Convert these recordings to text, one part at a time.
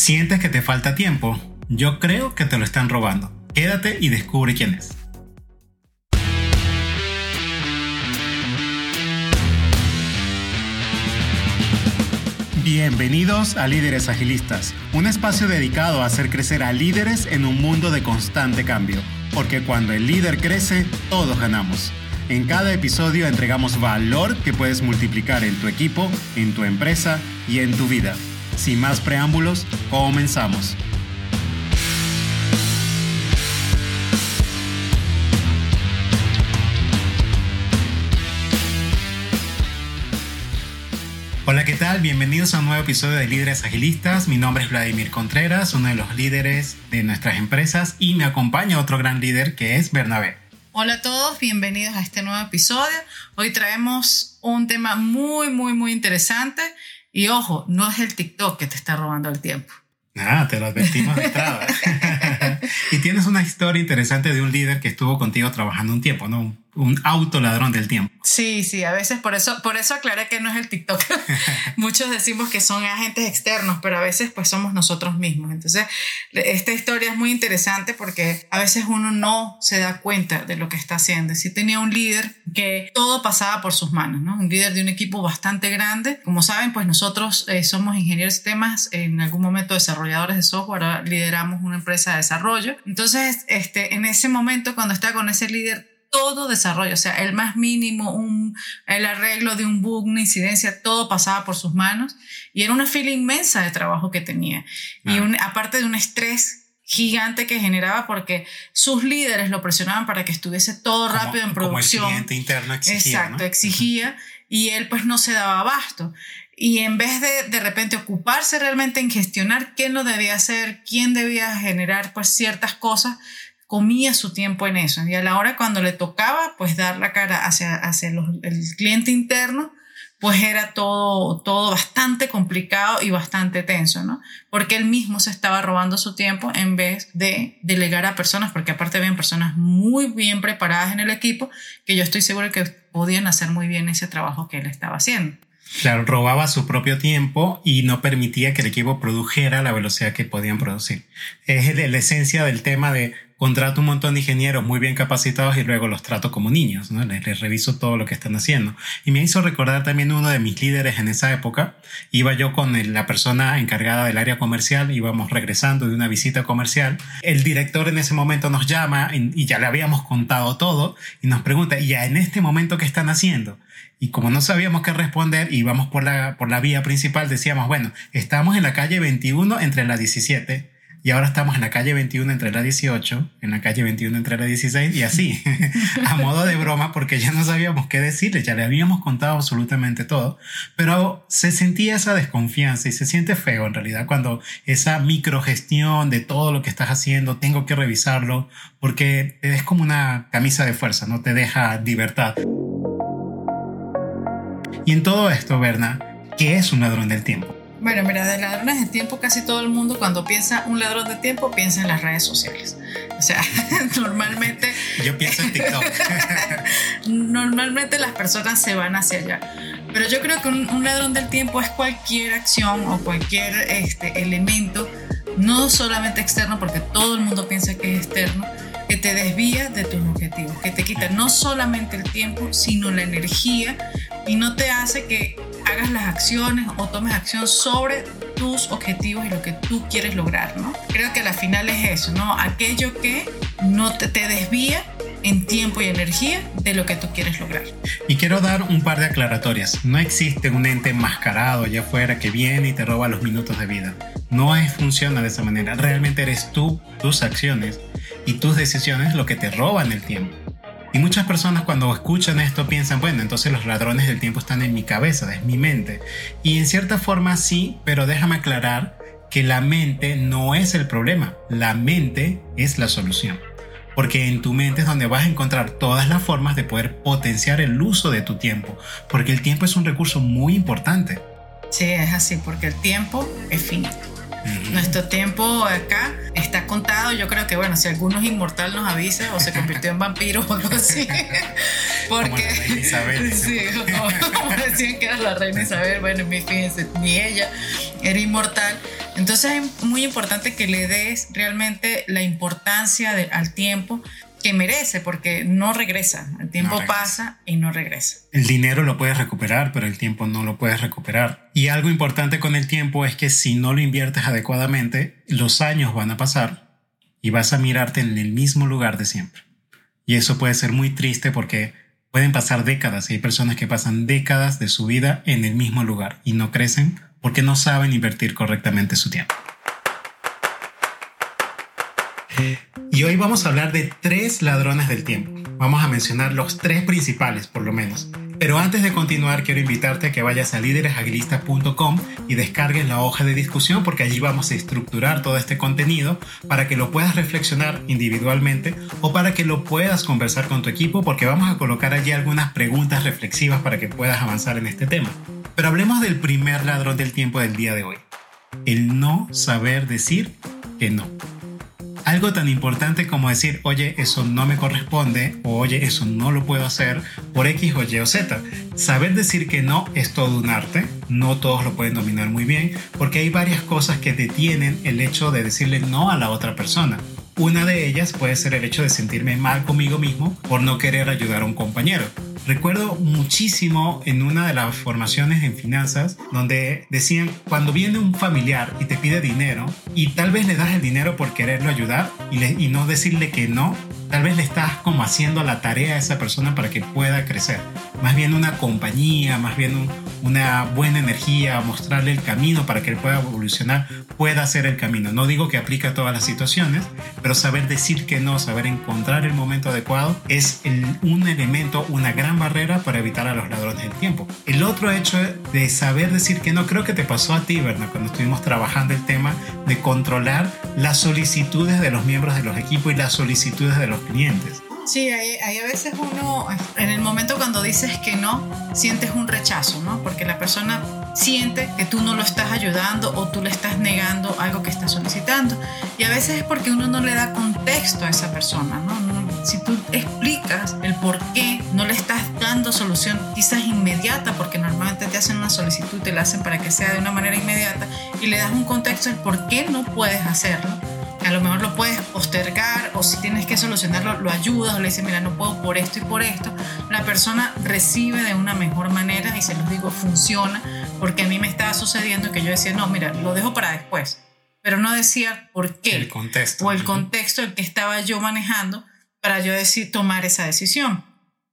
¿Sientes que te falta tiempo? Yo creo que te lo están robando. Quédate y descubre quién es. Bienvenidos a Líderes Agilistas, un espacio dedicado a hacer crecer a líderes en un mundo de constante cambio, porque cuando el líder crece, todos ganamos. En cada episodio entregamos valor que puedes multiplicar en tu equipo, en tu empresa y en tu vida. Sin más preámbulos, comenzamos. Hola, ¿qué tal? Bienvenidos a un nuevo episodio de Líderes Agilistas. Mi nombre es Vladimir Contreras, uno de los líderes de nuestras empresas y me acompaña otro gran líder que es Bernabé. Hola a todos, bienvenidos a este nuevo episodio. Hoy traemos un tema muy, muy, muy interesante y ojo, no es el TikTok que te está robando el tiempo. Ah, te lo advertimos de entrada. y tienes una historia interesante de un líder que estuvo contigo trabajando un tiempo, ¿no? Un autoladrón del tiempo. Sí, sí, a veces por eso, por eso aclaré que no es el TikTok. Muchos decimos que son agentes externos, pero a veces pues somos nosotros mismos. Entonces, esta historia es muy interesante porque a veces uno no se da cuenta de lo que está haciendo. Si tenía un líder que todo pasaba por sus manos, ¿no? Un líder de un equipo bastante grande. Como saben, pues nosotros eh, somos ingenieros de sistemas, en algún momento desarrolladores de software, lideramos una empresa de desarrollo. Entonces, este, en ese momento, cuando estaba con ese líder, todo desarrollo, o sea, el más mínimo, un, el arreglo de un bug, una incidencia, todo pasaba por sus manos y era una fila inmensa de trabajo que tenía. Y un, aparte de un estrés gigante que generaba porque sus líderes lo presionaban para que estuviese todo rápido en producción. Como el interno exigía. Exacto, exigía y él pues no se daba abasto. Y en vez de de repente ocuparse realmente en gestionar quién lo debía hacer, quién debía generar pues ciertas cosas, comía su tiempo en eso. Y a la hora cuando le tocaba, pues dar la cara hacia, hacia el cliente interno, pues era todo, todo bastante complicado y bastante tenso, ¿no? Porque él mismo se estaba robando su tiempo en vez de delegar a personas, porque aparte habían personas muy bien preparadas en el equipo que yo estoy seguro que podían hacer muy bien ese trabajo que él estaba haciendo. Claro, robaba su propio tiempo y no permitía que el equipo produjera la velocidad que podían producir. Es la esencia del tema de contrato un montón de ingenieros muy bien capacitados y luego los trato como niños, ¿no? Les, reviso todo lo que están haciendo. Y me hizo recordar también uno de mis líderes en esa época. Iba yo con la persona encargada del área comercial, íbamos regresando de una visita comercial. El director en ese momento nos llama y, ya le habíamos contado todo y nos pregunta, ¿y ya en este momento qué están haciendo? Y como no sabíamos qué responder, íbamos por la, por la vía principal, decíamos, bueno, estamos en la calle 21 entre la 17 y ahora estamos en la calle 21 entre la 18, en la calle 21 entre la 16 y así, a modo de broma porque ya no sabíamos qué decirle, ya le habíamos contado absolutamente todo, pero se sentía esa desconfianza y se siente feo en realidad cuando esa microgestión de todo lo que estás haciendo, tengo que revisarlo, porque es como una camisa de fuerza, no te deja libertad. Y en todo esto, Berna, ¿qué es un ladrón del tiempo? Bueno, mira, de ladrones de tiempo casi todo el mundo cuando piensa un ladrón de tiempo piensa en las redes sociales. O sea, normalmente... Yo pienso en TikTok. normalmente las personas se van hacia allá. Pero yo creo que un, ladrón del tiempo es cualquier acción o cualquier este, elemento, no solamente externo, porque todo el mundo piensa que es externo, que te desvía de tus objetivos, que te quita no solamente el tiempo, sino la energía y no te hace que hagas las acciones o tomes acción sobre tus objetivos y lo que tú quieres lograr, ¿no? Creo que al final es eso, ¿no? Aquello que no te, te desvía en tiempo y energía de lo que tú quieres lograr. Y quiero dar un par de aclaratorias. No existe un ente enmascarado allá afuera que viene y te roba los minutos de vida. No es, funciona de esa manera. Realmente eres tú, tus acciones y tus decisiones lo que te roban el tiempo. Y muchas personas cuando escuchan esto piensan, bueno, entonces los ladrones del tiempo están en mi cabeza, es mi mente. Y en cierta forma sí, pero déjame aclarar que la mente no es el problema, la mente es la solución. Porque en tu mente es donde vas a encontrar todas las formas de poder potenciar el uso de tu tiempo, porque el tiempo es un recurso muy importante. Sí, es así, porque el tiempo es finito. Nuestro tiempo acá está contado. Yo creo que, bueno, si alguno es inmortal nos avisa o se convirtió en vampiro o algo así. Porque. Como la reina Isabel. Sí, como, decían que era la reina Isabel. Bueno, fíjense, ni ella era inmortal. Entonces es muy importante que le des realmente la importancia al tiempo que merece porque no regresa. El tiempo pasa y no regresa. El dinero lo puedes recuperar, pero el tiempo no lo puedes recuperar. Y algo importante con el tiempo es que si no lo inviertes adecuadamente, los años van a pasar y vas a mirarte en el mismo lugar de siempre. Y eso puede ser muy triste porque pueden pasar décadas y hay personas que pasan décadas de su vida en el mismo lugar y no crecen porque no saben invertir correctamente su tiempo. Y hoy vamos a hablar de tres ladrones del tiempo. Vamos a mencionar los tres principales, por lo menos. Pero antes de continuar, quiero invitarte a que vayas a líderesagilistas.com y descargues la hoja de discusión porque allí vamos a estructurar todo este contenido para que lo puedas reflexionar individualmente o para que lo puedas conversar con tu equipo porque vamos a colocar allí algunas preguntas reflexivas para que puedas avanzar en este tema. Pero hablemos del primer ladrón del tiempo del día de hoy. El no saber decir que no algo tan importante como decir, oye, eso no me corresponde, o oye, eso no lo puedo hacer por X o Y o Z. Saber decir que no es todo un arte, no todos lo pueden dominar muy bien, porque hay varias cosas que detienen el hecho de decirle no a la otra persona. Una de ellas puede ser el hecho de sentirme mal conmigo mismo por no querer ayudar a un compañero. Recuerdo muchísimo en una de las formaciones en finanzas donde decían, cuando viene un familiar y te pide dinero y tal vez le das el dinero por quererlo ayudar y, y no decirle que no, tal vez le estás como haciendo la tarea a esa persona para que pueda crecer. Más bien una compañía, más bien una buena energía, mostrarle el camino para que él pueda evolucionar, pueda hacer el camino. No digo que aplique a todas las situaciones, pero saber decir que no, saber encontrar el momento adecuado es un elemento, una gran barrera para evitar a los ladrones del tiempo. El otro hecho de saber decir que no, creo que te pasó a ti, ¿verdad? Cuando estuvimos trabajando el tema de controlar las solicitudes de los miembros de los equipos y las solicitudes de los clientes. Sí, hay, a veces uno, en el momento cuando dices que no, sientes un rechazo, ¿no? Porque la persona siente que tú no lo estás ayudando o tú le estás negando algo que está solicitando. Y a veces es porque uno no le da contexto a esa persona, ¿no? Si tú explicas el por qué no le estás dando solución quizás inmediata, porque normalmente te hacen una solicitud, te la hacen para que sea de una manera inmediata, y le das un contexto del por qué no puedes hacerlo, a lo mejor lo puedes postergar o si tienes que solucionarlo, lo ayudas o le dices, mira, no puedo por esto y por esto. La persona recibe de una mejor manera y se los digo, funciona, porque a mí me estaba sucediendo que yo decía, no, mira, lo dejo para después, pero no decía por qué. El contexto. O el contexto el que estaba yo manejando para yo decir, tomar esa decisión.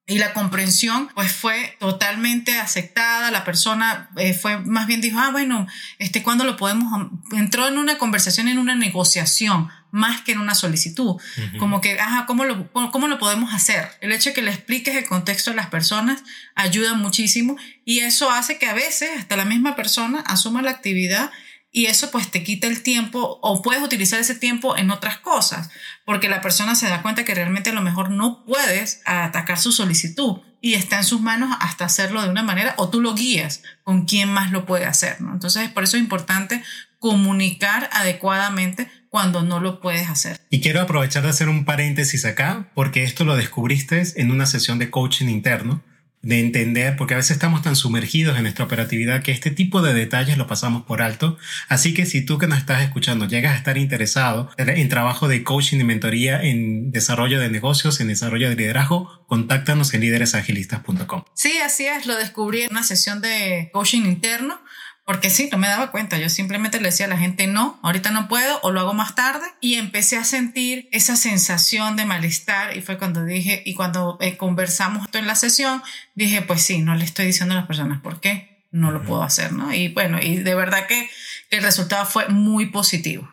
Y la comprensión pues fue totalmente aceptada, la persona eh, fue más bien dijo, ah, bueno, este, ¿cuándo lo podemos? Entró en una conversación, en una negociación, más que en una solicitud. Como que, ajá, ¿cómo lo, ¿cómo lo podemos hacer? El hecho de que le expliques el contexto a las personas ayuda muchísimo y eso hace que a veces hasta la misma persona asuma la actividad y eso pues te quita el tiempo o puedes utilizar ese tiempo en otras cosas, porque la persona se da cuenta que realmente a lo mejor no puedes atacar su solicitud y está en sus manos hasta hacerlo de una manera o tú lo guías con quién más lo puede hacer, ¿no? Entonces, por eso es importante comunicar adecuadamente cuando no lo puedes hacer. Y quiero aprovechar de hacer un paréntesis acá, porque esto lo descubriste en una sesión de coaching interno de entender, porque a veces estamos tan sumergidos en nuestra operatividad que este tipo de detalles lo pasamos por alto. Así que si tú que nos estás escuchando llegas a estar interesado en trabajo de coaching y mentoría en desarrollo de negocios, en desarrollo de liderazgo, contáctanos en líderesagilistas.com. Sí, así es, lo descubrí en una sesión de coaching interno porque sí, no me daba cuenta. Yo simplemente le decía a la gente, no, ahorita no puedo o lo hago más tarde. Y empecé a sentir esa sensación de malestar. Y fue cuando dije, y cuando eh, conversamos esto en la sesión, dije, pues sí, no le estoy diciendo a las personas por qué no lo puedo hacer, ¿no? Y bueno, y de verdad que el resultado fue muy positivo.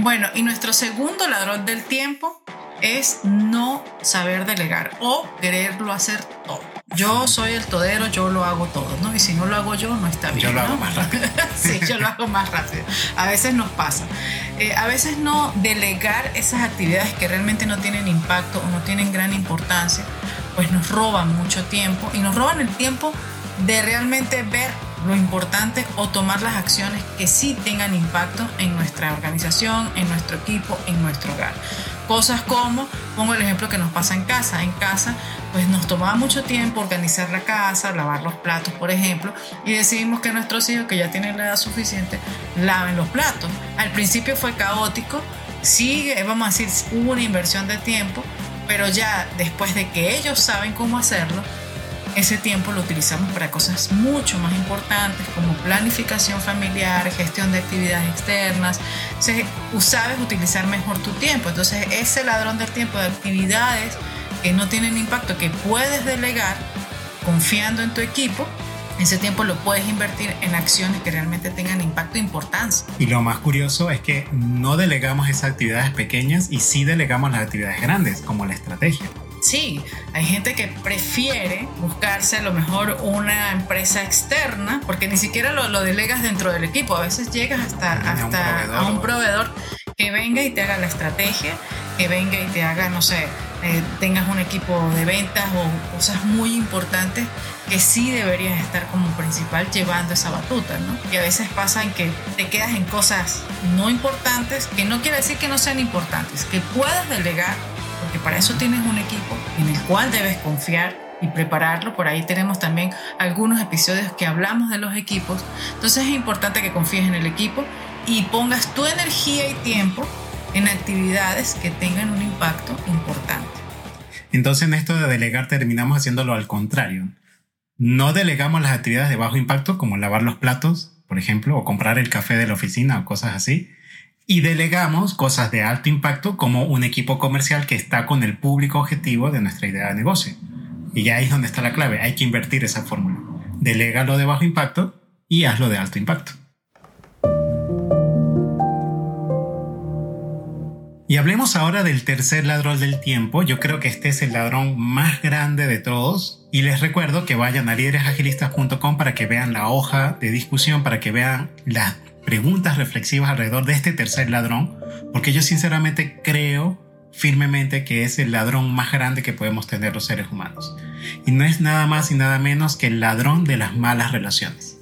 Bueno, y nuestro segundo ladrón del tiempo es no saber delegar o quererlo hacer todo yo soy el todero, yo lo hago todo, ¿no? Y si no lo hago yo, no está bien. Yo lo hago más rápido. sí, yo lo hago más rápido. A veces nos pasa. Eh, a veces no delegar esas actividades que realmente no tienen impacto o no tienen gran importancia, pues nos roban mucho tiempo y nos roban el tiempo de realmente ver lo importante o tomar las acciones que sí tengan impacto en nuestra organización, en nuestro equipo, en nuestro hogar. Cosas como, pongo el ejemplo que nos pasa en casa. En casa, pues nos tomaba mucho tiempo organizar la casa, lavar los platos, por ejemplo, y decidimos que nuestros hijos, que ya tienen la edad suficiente, laven los platos. Al principio fue caótico, sí, vamos a decir, hubo una inversión de tiempo, pero ya después de que ellos saben cómo hacerlo, ese tiempo lo utilizamos para cosas mucho más importantes como planificación familiar, gestión de actividades externas. Entonces, sabes utilizar mejor tu tiempo. Entonces, ese ladrón del tiempo de actividades que no tienen impacto, que puedes delegar confiando en tu equipo, ese tiempo lo puedes invertir en acciones que realmente tengan impacto e importancia. Y lo más curioso es que no delegamos esas actividades pequeñas y sí delegamos las actividades grandes, como la estrategia. Sí, hay gente que prefiere buscarse a lo mejor una empresa externa, porque ni siquiera lo, delegas dentro del equipo. A veces llegas hasta, hasta a un proveedor que venga y te haga la estrategia, que venga y te haga, no sé, eh, tengas un equipo de ventas o cosas muy importantes que sí deberías estar como principal llevando esa batuta, ¿no? Y a veces pasa en que te quedas en cosas no importantes, que no quiere decir que no sean importantes, que puedas delegar porque para eso tienes un equipo en el cual debes confiar y prepararlo. Por ahí tenemos también algunos episodios que hablamos de los equipos. Entonces es importante que confíes en el equipo y pongas tu energía y tiempo en actividades que tengan un impacto importante. Entonces en esto de delegar terminamos haciéndolo al contrario. No delegamos las actividades de bajo impacto como lavar los platos, por ejemplo, o comprar el café de la oficina o cosas así, y delegamos cosas de alto impacto como un equipo comercial que está con el público objetivo de nuestra idea de negocio. Y ahí es donde está la clave, hay que invertir esa fórmula. Delega lo de bajo impacto y hazlo de alto impacto. Y hablemos ahora del tercer ladrón del tiempo. Yo creo que este es el ladrón más grande de todos. Y les recuerdo que vayan a líderesagilistas.com para que vean la hoja de discusión, para que vean las preguntas reflexivas alrededor de este tercer ladrón, porque yo sinceramente creo firmemente que es el ladrón más grande que podemos tener los seres humanos. Y no es nada más y nada menos que el ladrón de las malas relaciones.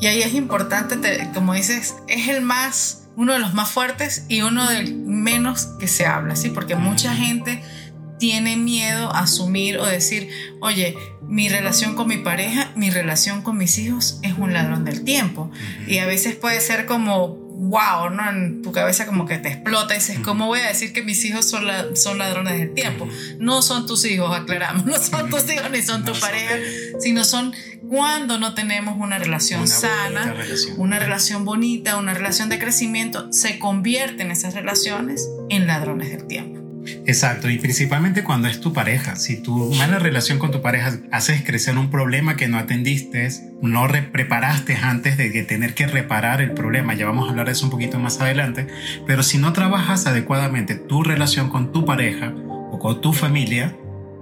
Y ahí es importante, como dices, es el más, uno de los más fuertes y uno del menos que se habla, ¿sí? Porque mucha gente tiene miedo a asumir o decir, oye, mi relación con mi pareja, mi relación con mis hijos es un ladrón del tiempo. Y a veces puede ser como, wow, ¿no? En tu cabeza como que te explota y dices, ¿cómo voy a decir que mis hijos son, son ladrones del tiempo? No son tus hijos, aclaramos, no son tus hijos ni son tu pareja, sino son cuando no tenemos una relación sana, una relación bonita, una relación de crecimiento, se convierten esas relaciones en ladrones del tiempo. Exacto, y principalmente cuando es tu pareja. Si tu mala relación con tu pareja haces crecer un problema que no atendiste, no preparaste antes de tener que reparar el problema, ya vamos a hablar de eso un poquito más adelante, pero si no trabajas adecuadamente tu relación con tu pareja o con tu familia,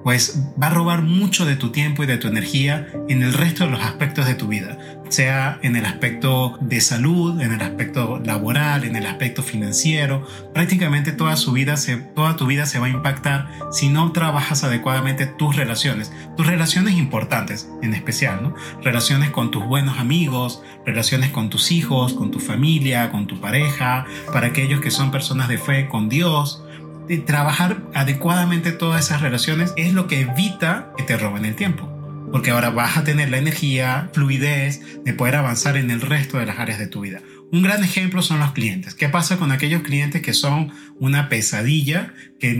pues va a robar mucho de tu tiempo y de tu energía en el resto de los aspectos de tu vida, sea en el aspecto de salud, en el aspecto laboral, en el aspecto financiero. Prácticamente toda, tu vida se va a impactar si no trabajas adecuadamente tus relaciones, tus relaciones importantes en especial, ¿no? Relaciones con tus buenos amigos, relaciones con tus hijos, con tu familia, con tu pareja, para aquellos que son personas de fe, con Dios de trabajar adecuadamente todas esas relaciones es lo que evita que te roben el tiempo. Porque ahora vas a tener la energía, fluidez de poder avanzar en el resto de las áreas de tu vida. Un gran ejemplo son los clientes. ¿Qué pasa con aquellos clientes que son una pesadilla, que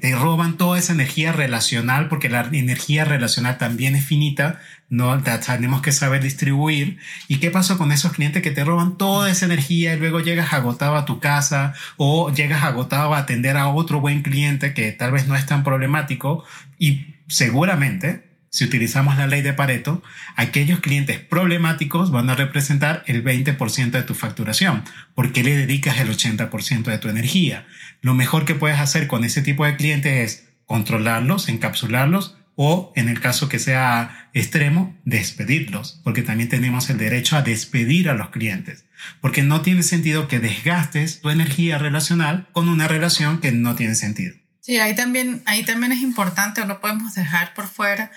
te, roban toda esa energía relacional, porque la energía relacional también es finita, no tenemos que saber distribuir. ¿Y qué pasa con esos clientes que te roban toda esa energía y luego llegas agotado a tu casa o llegas agotado a atender a otro buen cliente que tal vez no es tan problemático y seguramente si utilizamos la ley de Pareto, aquellos clientes problemáticos van a representar el 20% de tu facturación, porque le dedicas el 80% de tu energía. Lo mejor que puedes hacer con ese tipo de clientes es controlarlos, encapsularlos o, en el caso que sea extremo, despedirlos, porque también tenemos el derecho a despedir a los clientes, porque no tiene sentido que desgastes tu energía relacional con una relación que no tiene sentido. Sí, ahí también, ahí también es importante, o no podemos dejar por fuera,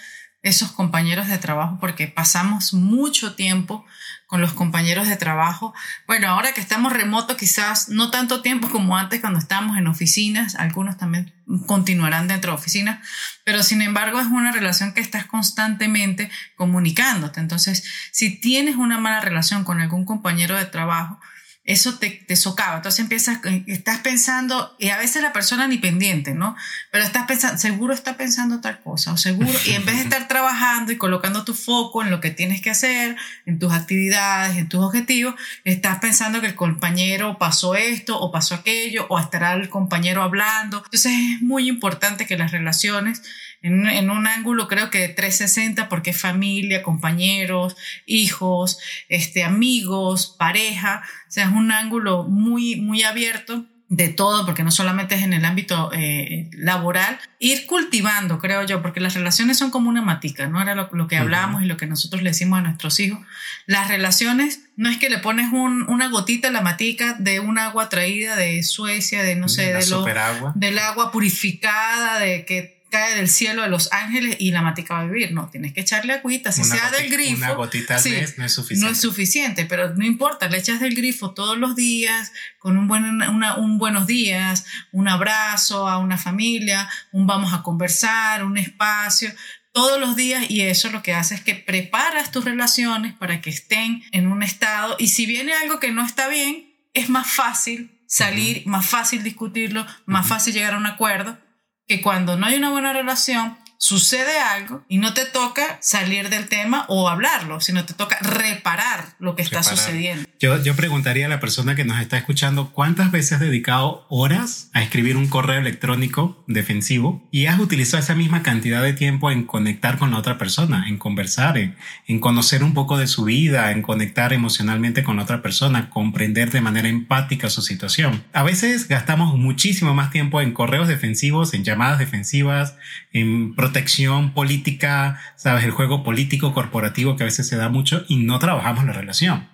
esos compañeros de trabajo porque pasamos mucho tiempo con los compañeros de trabajo. Bueno, ahora que estamos remotos, quizás no tanto tiempo como antes cuando estábamos en oficinas, algunos también continuarán dentro de oficinas, pero sin embargo es una relación que estás constantemente comunicándote. Entonces, si tienes una mala relación con algún compañero de trabajo, eso te, te, socava. Entonces empiezas, estás pensando, y a veces la persona ni pendiente, ¿no? Pero estás pensando, seguro está pensando tal cosa, o seguro, y en vez de estar trabajando y colocando tu foco en lo que tienes que hacer, en tus actividades, en tus objetivos, estás pensando que el compañero pasó esto o pasó aquello, o estará el compañero hablando. Entonces es muy importante que las relaciones en, un ángulo creo que de 360 porque familia, compañeros, hijos, este, amigos, pareja, o sea, es un ángulo muy, muy abierto de todo, porque no solamente es en el ámbito eh, laboral, ir cultivando, creo yo, porque las relaciones son como una matica, ¿no? Era lo, que hablábamos y lo que nosotros le decimos a nuestros hijos. Las relaciones no es que le pones una gotita a la matica de un agua traída de Suecia, de no sé, de lo, del agua purificada, de que cae del cielo de los ángeles y la matica va a vivir. No, tienes que echarle agüita, si sea del grifo. Una gotita al mes no es suficiente. No es suficiente, pero no importa, le echas del grifo todos los días, con un, buen, un buenos días, un abrazo a una familia, un vamos a conversar, un espacio, todos los días y eso lo que hace es que preparas tus relaciones para que estén en un estado y si viene algo que no está bien, es más fácil salir, más fácil discutirlo, más fácil llegar a un acuerdo que cuando no hay una buena relación, sucede algo y no te toca salir del tema o hablarlo, sino te toca reparar lo que está sucediendo. Yo, yo preguntaría a la persona que nos está escuchando, ¿cuántas veces has dedicado horas a escribir un correo electrónico defensivo y has utilizado esa misma cantidad de tiempo en conectar con la otra persona, en conversar, en, en conocer un poco de su vida, en conectar emocionalmente con la otra persona, comprender de manera empática su situación? A veces gastamos muchísimo más tiempo en correos defensivos, en llamadas defensivas, en protección política, sabes, el juego político corporativo que a veces se da mucho y no trabajamos la relación.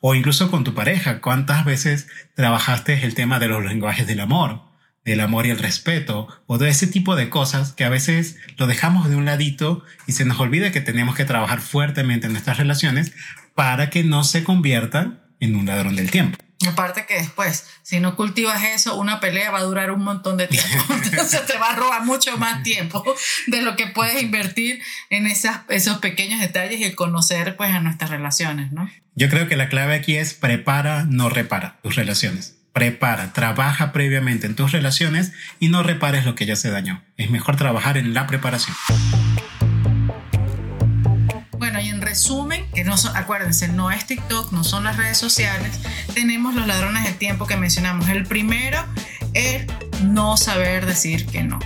O incluso con tu pareja, ¿cuántas veces trabajaste el tema de los lenguajes del amor, del amor y el respeto, o de ese tipo de cosas que a veces lo dejamos de un ladito y se nos olvida que tenemos que trabajar fuertemente en nuestras relaciones para que no se conviertan en un ladrón del tiempo? Aparte que después, si no cultivas eso, una pelea va a durar un montón de tiempo. Entonces te va a robar mucho más tiempo de lo que puedes invertir en esas, esos pequeños detalles y el conocer pues a nuestras relaciones, ¿no? Yo creo que la clave aquí es prepara, no repara tus relaciones. Prepara, trabaja previamente en tus relaciones y no repares lo que ya se dañó. Es mejor trabajar en la preparación no son, acuérdense, no es TikTok, no son las redes sociales, tenemos los ladrones del tiempo que mencionamos. El primero es no saber decir que no.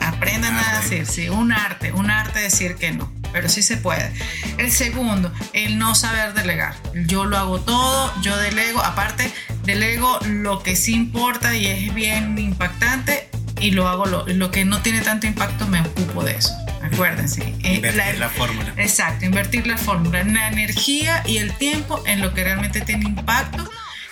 aprendan a decir, sí, un arte, un arte decir que no, pero sí se puede. El segundo, el no saber delegar. Yo lo hago todo, yo delego, aparte delego lo que sí importa y es bien impactante y lo hago lo, lo que no tiene tanto impacto, me ocupo de eso acuérdense. Eh, invertir la, fórmula. Exacto, invertir la fórmula, la energía y el tiempo en lo que realmente tiene impacto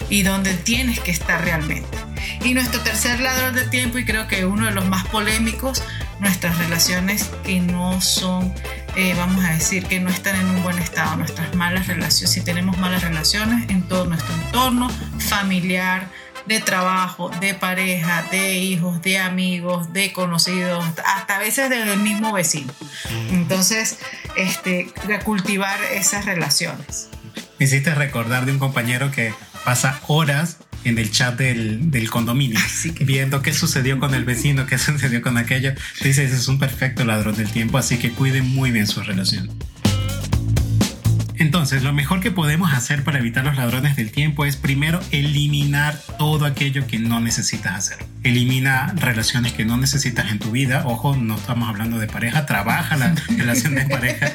y donde tienes que estar realmente. Y nuestro tercer ladrón de tiempo, y creo que uno de los más polémicos, nuestras relaciones que no son, eh, vamos a decir, que no están en un buen estado, nuestras malas relaciones, si tenemos malas relaciones en todo nuestro entorno familiar, de trabajo, de pareja, de hijos, de amigos, de conocidos, hasta a veces del mismo vecino. Entonces, este, cultivar esas relaciones. Me hiciste recordar de un compañero que pasa horas en el chat del, del condominio, viendo qué sucedió con el vecino, qué sucedió con aquello. Dices, es un perfecto ladrón del tiempo, así que cuiden muy bien su relación. Entonces, lo mejor que podemos hacer para evitar los ladrones del tiempo es primero eliminar todo aquello que no necesitas hacer. Elimina relaciones que no necesitas en tu vida. Ojo, no estamos hablando de pareja. Trabaja la relación de pareja.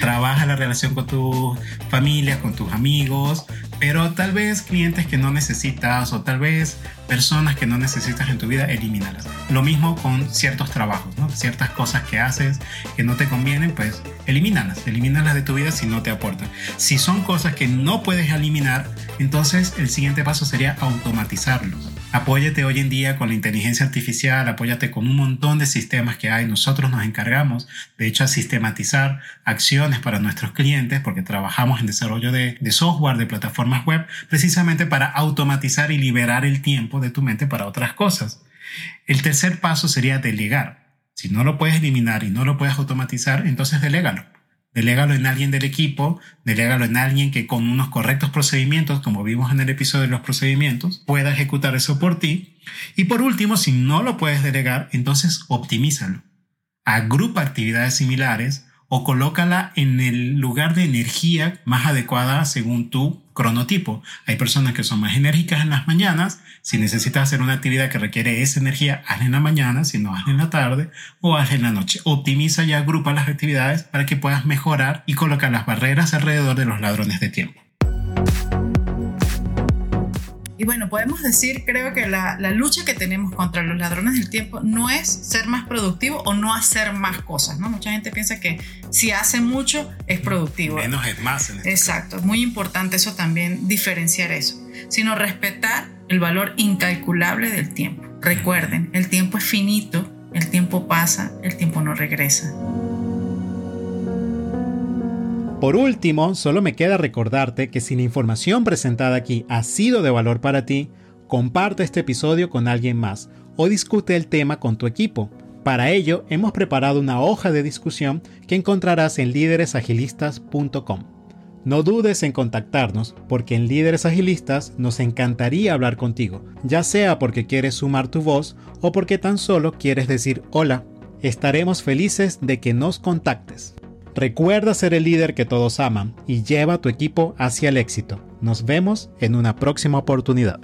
Trabaja la relación con tu familia, con tus amigos. Pero tal vez clientes que no necesitas o tal vez personas que no necesitas en tu vida, elimínalas. Lo mismo con ciertos trabajos, ¿no? Ciertas cosas que haces que no te convienen, pues elimínalas. Elimínalas de tu vida si no te aportan. Si son cosas que no puedes eliminar, entonces el siguiente paso sería automatizarlos Apóyate hoy en día con la inteligencia artificial, apóyate con un montón de sistemas que hay. Nosotros nos encargamos, de hecho, a sistematizar acciones para nuestros clientes porque trabajamos en desarrollo de, software, de plataformas web, precisamente para automatizar y liberar el tiempo de tu mente para otras cosas. El tercer paso sería delegar. Si no lo puedes eliminar y no lo puedes automatizar, entonces delégalo. Delégalo en alguien del equipo, delégalo en alguien que con unos correctos procedimientos, como vimos en el episodio de los procedimientos, pueda ejecutar eso por ti. Y por último, si no lo puedes delegar, entonces optimízalo. Agrupa actividades similares o colócala en el lugar de energía más adecuada según tu cronotipo. Hay personas que son más enérgicas en las mañanas. Si necesitas hacer una actividad que requiere esa energía, hazla en la mañana, si no, hazla en la tarde o hazla en la noche. Optimiza y agrupa las actividades para que puedas mejorar y colocar las barreras alrededor de los ladrones de tiempo. Y bueno, podemos decir, creo que la, la, lucha que tenemos contra los ladrones del tiempo no es ser más productivo o no hacer más cosas, ¿no? Mucha gente piensa que si hace mucho es productivo. Menos es más. En este Exacto, es muy importante eso también, diferenciar eso, sino respetar el valor incalculable del tiempo. Recuerden, el tiempo es finito, el tiempo pasa, el tiempo no regresa. Por último, solo me queda recordarte que si la información presentada aquí ha sido de valor para ti, comparte este episodio con alguien más o discute el tema con tu equipo. Para ello, hemos preparado una hoja de discusión que encontrarás en líderesagilistas.com. No dudes en contactarnos porque en Líderes Agilistas nos encantaría hablar contigo, ya sea porque quieres sumar tu voz o porque tan solo quieres decir hola. Estaremos felices de que nos contactes. Recuerda ser el líder que todos aman y lleva a tu equipo hacia el éxito. Nos vemos en una próxima oportunidad.